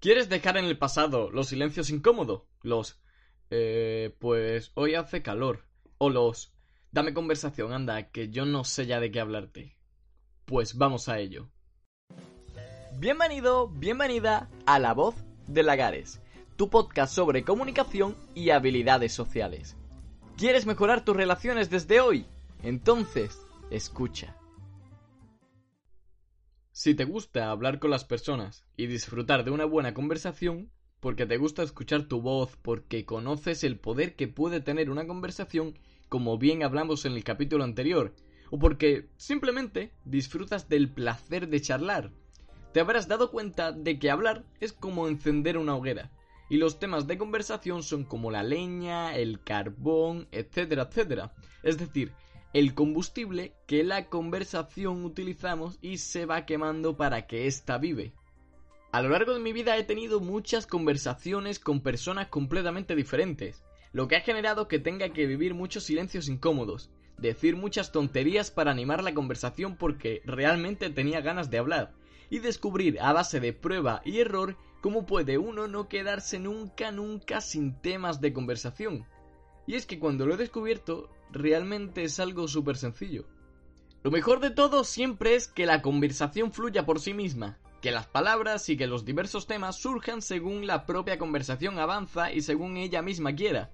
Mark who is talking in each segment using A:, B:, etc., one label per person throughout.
A: ¿Quieres dejar en el pasado los silencios incómodos? Los... Eh, pues hoy hace calor. O los... Dame conversación, anda, que yo no sé ya de qué hablarte. Pues vamos a ello. Bienvenido, bienvenida a La Voz de Lagares, tu podcast sobre comunicación y habilidades sociales. ¿Quieres mejorar tus relaciones desde hoy? Entonces, escucha. Si te gusta hablar con las personas y disfrutar de una buena conversación, porque te gusta escuchar tu voz, porque conoces el poder que puede tener una conversación, como bien hablamos en el capítulo anterior, o porque simplemente disfrutas del placer de charlar, te habrás dado cuenta de que hablar es como encender una hoguera, y los temas de conversación son como la leña, el carbón, etcétera, etcétera. Es decir, el combustible que la conversación utilizamos y se va quemando para que ésta vive. A lo largo de mi vida he tenido muchas conversaciones con personas completamente diferentes, lo que ha generado que tenga que vivir muchos silencios incómodos, decir muchas tonterías para animar la conversación porque realmente tenía ganas de hablar, y descubrir a base de prueba y error cómo puede uno no quedarse nunca nunca sin temas de conversación. Y es que cuando lo he descubierto, realmente es algo súper sencillo. Lo mejor de todo siempre es que la conversación fluya por sí misma, que las palabras y que los diversos temas surjan según la propia conversación avanza y según ella misma quiera.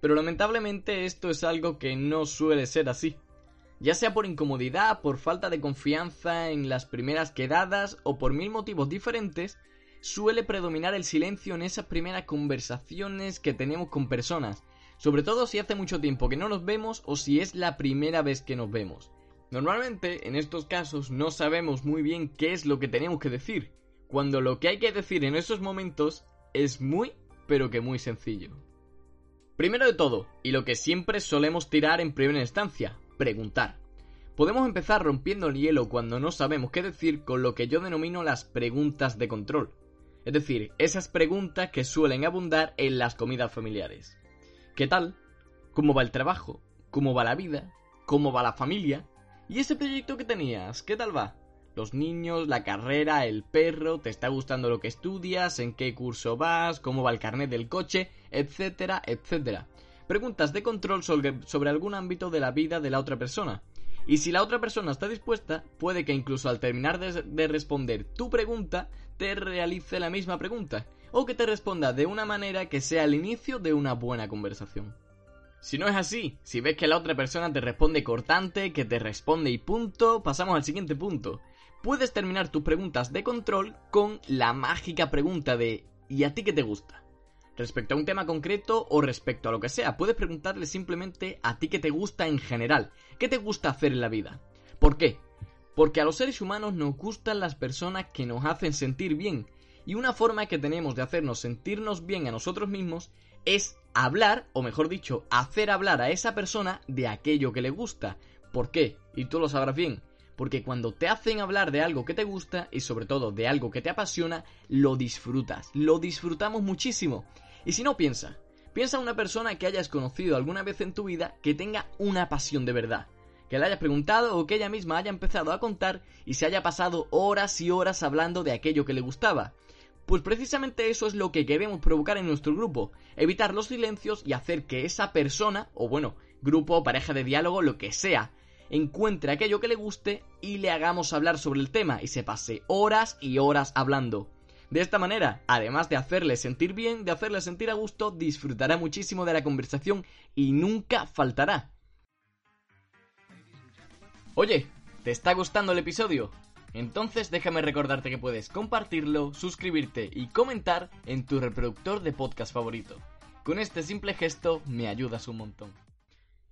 A: Pero lamentablemente esto es algo que no suele ser así. Ya sea por incomodidad, por falta de confianza en las primeras quedadas o por mil motivos diferentes, suele predominar el silencio en esas primeras conversaciones que tenemos con personas, sobre todo si hace mucho tiempo que no nos vemos o si es la primera vez que nos vemos. Normalmente, en estos casos, no sabemos muy bien qué es lo que tenemos que decir, cuando lo que hay que decir en esos momentos es muy, pero que muy sencillo. Primero de todo, y lo que siempre solemos tirar en primera instancia, preguntar. Podemos empezar rompiendo el hielo cuando no sabemos qué decir con lo que yo denomino las preguntas de control. Es decir, esas preguntas que suelen abundar en las comidas familiares. ¿Qué tal? ¿Cómo va el trabajo? ¿Cómo va la vida? ¿Cómo va la familia? ¿Y ese proyecto que tenías? ¿Qué tal va? Los niños, la carrera, el perro, ¿te está gustando lo que estudias? ¿En qué curso vas? ¿Cómo va el carnet del coche? Etcétera, etcétera. Preguntas de control sobre, algún ámbito de la vida de la otra persona. Y si la otra persona está dispuesta, puede que incluso al terminar de, responder tu pregunta, te realice la misma pregunta o que te responda de una manera que sea el inicio de una buena conversación. Si no es así, si ves que la otra persona te responde cortante, que te responde y punto, pasamos al siguiente punto. Puedes terminar tus preguntas de control con la mágica pregunta de ¿y a ti qué te gusta? Respecto a un tema concreto o respecto a lo que sea, puedes preguntarle simplemente a ti qué te gusta en general, qué te gusta hacer en la vida. ¿Por qué? Porque a los seres humanos nos gustan las personas que nos hacen sentir bien, y una forma que tenemos de hacernos sentirnos bien a nosotros mismos es hablar, o mejor dicho, hacer hablar a esa persona de aquello que le gusta. ¿Por qué? Y tú lo sabrás bien. Porque cuando te hacen hablar de algo que te gusta y sobre todo de algo que te apasiona, lo disfrutas, lo disfrutamos muchísimo. Y si no piensa, piensa en una persona que hayas conocido alguna vez en tu vida que tenga una pasión de verdad. Que le hayas preguntado o que ella misma haya empezado a contar y se haya pasado horas y horas hablando de aquello que le gustaba. Pues precisamente eso es lo que queremos provocar en nuestro grupo, evitar los silencios y hacer que esa persona, o bueno, grupo, pareja de diálogo, lo que sea, encuentre aquello que le guste y le hagamos hablar sobre el tema y se pase horas y horas hablando. De esta manera, además de hacerle sentir bien, de hacerle sentir a gusto, disfrutará muchísimo de la conversación y nunca faltará. Oye, ¿te está gustando el episodio? Entonces déjame recordarte que puedes compartirlo, suscribirte y comentar en tu reproductor de podcast favorito. Con este simple gesto me ayudas un montón.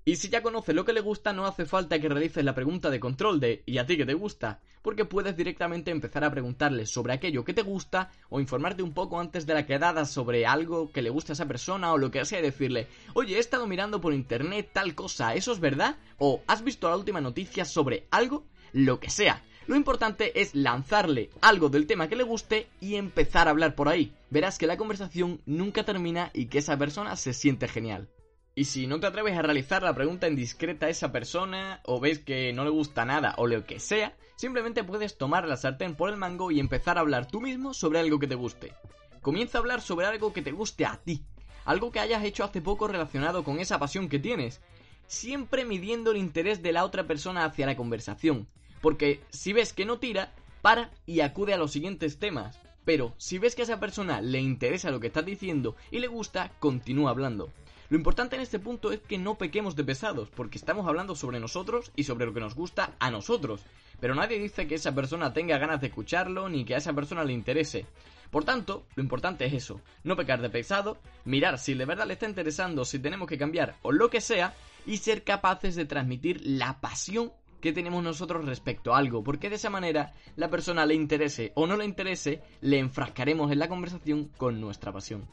A: Y si ya conoces lo que le gusta, no hace falta que realices la pregunta de control de ¿y a ti qué te gusta? Porque puedes directamente empezar a preguntarle sobre aquello que te gusta o informarte un poco antes de la quedada sobre algo que le gusta a esa persona o lo que sea y decirle Oye, he estado mirando por internet tal cosa, ¿eso es verdad? O ¿has visto la última noticia sobre algo? Lo que sea. Lo importante es lanzarle algo del tema que le guste y empezar a hablar por ahí. Verás que la conversación nunca termina y que esa persona se siente genial. Y si no te atreves a realizar la pregunta indiscreta a esa persona, o ves que no le gusta nada, o lo que sea, simplemente puedes tomar la sartén por el mango y empezar a hablar tú mismo sobre algo que te guste. comienza a hablar sobre algo que te guste a ti, algo que hayas hecho hace poco relacionado con esa pasión que tienes, siempre midiendo el interés de la otra persona hacia la conversación, porque si ves que no tira, para y acude a los siguientes temas, pero si ves que a esa persona le interesa lo que estás diciendo y le gusta, continúa hablando. Lo importante en este punto es que no pequemos de pesados, porque estamos hablando sobre nosotros y sobre lo que nos gusta a nosotros. Pero nadie dice que esa persona tenga ganas de escucharlo ni que a esa persona le interese. Por tanto, lo importante es eso, no pecar de pesado, mirar si de verdad le está interesando, si tenemos que cambiar o lo que sea, y ser capaces de transmitir la pasión que tenemos nosotros respecto a algo, porque de esa manera la persona le interese o no le interese, le enfrascaremos en la conversación con nuestra pasión.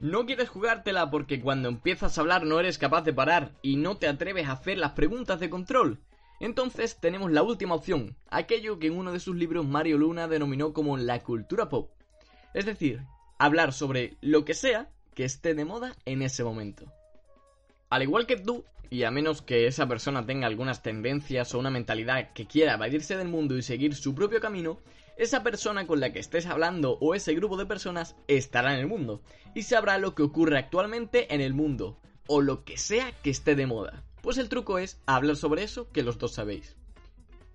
A: No quieres jugártela porque cuando empiezas a hablar no eres capaz de parar y no te atreves a hacer las preguntas de control. Entonces tenemos la última opción, aquello que en uno de sus libros Mario Luna denominó como la cultura pop. Es decir, hablar sobre lo que sea que esté de moda en ese momento. Al igual que tú, y a menos que esa persona tenga algunas tendencias o una mentalidad que quiera evadirse del mundo y seguir su propio camino, esa persona con la que estés hablando o ese grupo de personas estará en el mundo y sabrá lo que ocurre actualmente en el mundo o lo que sea que esté de moda. Pues el truco es hablar sobre eso que los dos sabéis.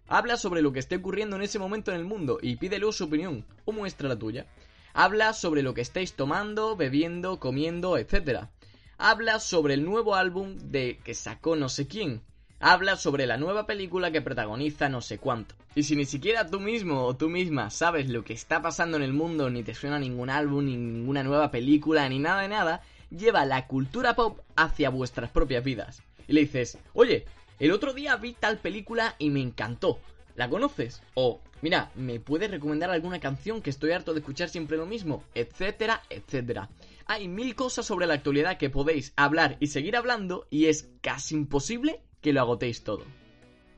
A: Habla sobre lo que esté ocurriendo en ese momento en el mundo y pídele su opinión o muestra la tuya. Habla sobre lo que estéis tomando, bebiendo, comiendo, etc. Habla sobre el nuevo álbum de que sacó no sé quién habla sobre la nueva película que protagoniza no sé cuánto. Y si ni siquiera tú mismo o tú misma sabes lo que está pasando en el mundo, ni te suena ningún álbum, ni ninguna nueva película, ni nada de nada, lleva la cultura pop hacia vuestras propias vidas. Y le dices, oye, el otro día vi tal película y me encantó. ¿La conoces? O, mira, ¿me puedes recomendar alguna canción que estoy harto de escuchar siempre lo mismo? Etcétera, etcétera. Hay mil cosas sobre la actualidad que podéis hablar y seguir hablando y es casi imposible que lo agotéis todo.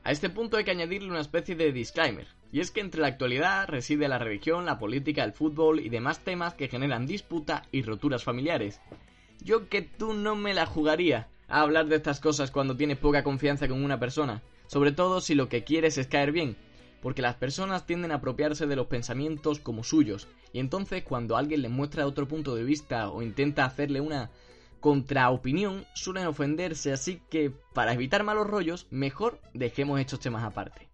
A: A este punto hay que añadirle una especie de disclaimer, y es que entre la actualidad reside la religión, la política, el fútbol y demás temas que generan disputa y roturas familiares. Yo que tú no me la jugaría a hablar de estas cosas cuando tienes poca confianza con una persona, sobre todo si lo que quieres es caer bien, porque las personas tienden a apropiarse de los pensamientos como suyos, y entonces cuando alguien les muestra otro punto de vista o intenta hacerle una contra opinión suelen ofenderse, así que para evitar malos rollos, mejor dejemos estos temas aparte.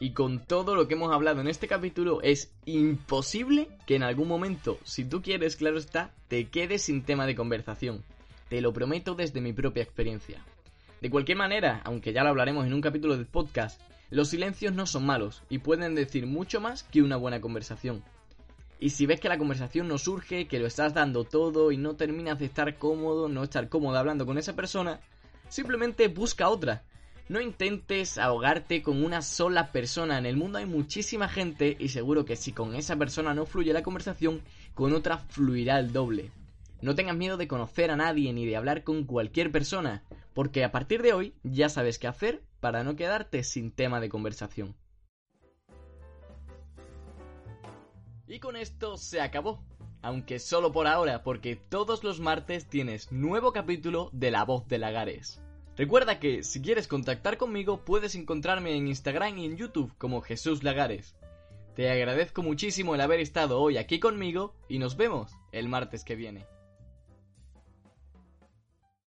A: Y con todo lo que hemos hablado en este capítulo, es imposible que en algún momento, si tú quieres, claro está, te quedes sin tema de conversación. Te lo prometo desde mi propia experiencia. De cualquier manera, aunque ya lo hablaremos en un capítulo del podcast, los silencios no son malos y pueden decir mucho más que una buena conversación. Y si ves que la conversación no surge, que lo estás dando todo y no terminas de estar cómodo, no estar cómodo hablando con esa persona, simplemente busca otra. No intentes ahogarte con una sola persona. En el mundo hay muchísima gente y seguro que si con esa persona no fluye la conversación, con otra fluirá el doble. No tengas miedo de conocer a nadie ni de hablar con cualquier persona, porque a partir de hoy ya sabes qué hacer para no quedarte sin tema de conversación. Y con esto se acabó. Aunque solo por ahora, porque todos los martes tienes nuevo capítulo de La Voz de Lagares. Recuerda que si quieres contactar conmigo puedes encontrarme en Instagram y en YouTube como Jesús Lagares. Te agradezco muchísimo el haber estado hoy aquí conmigo y nos vemos el martes que viene.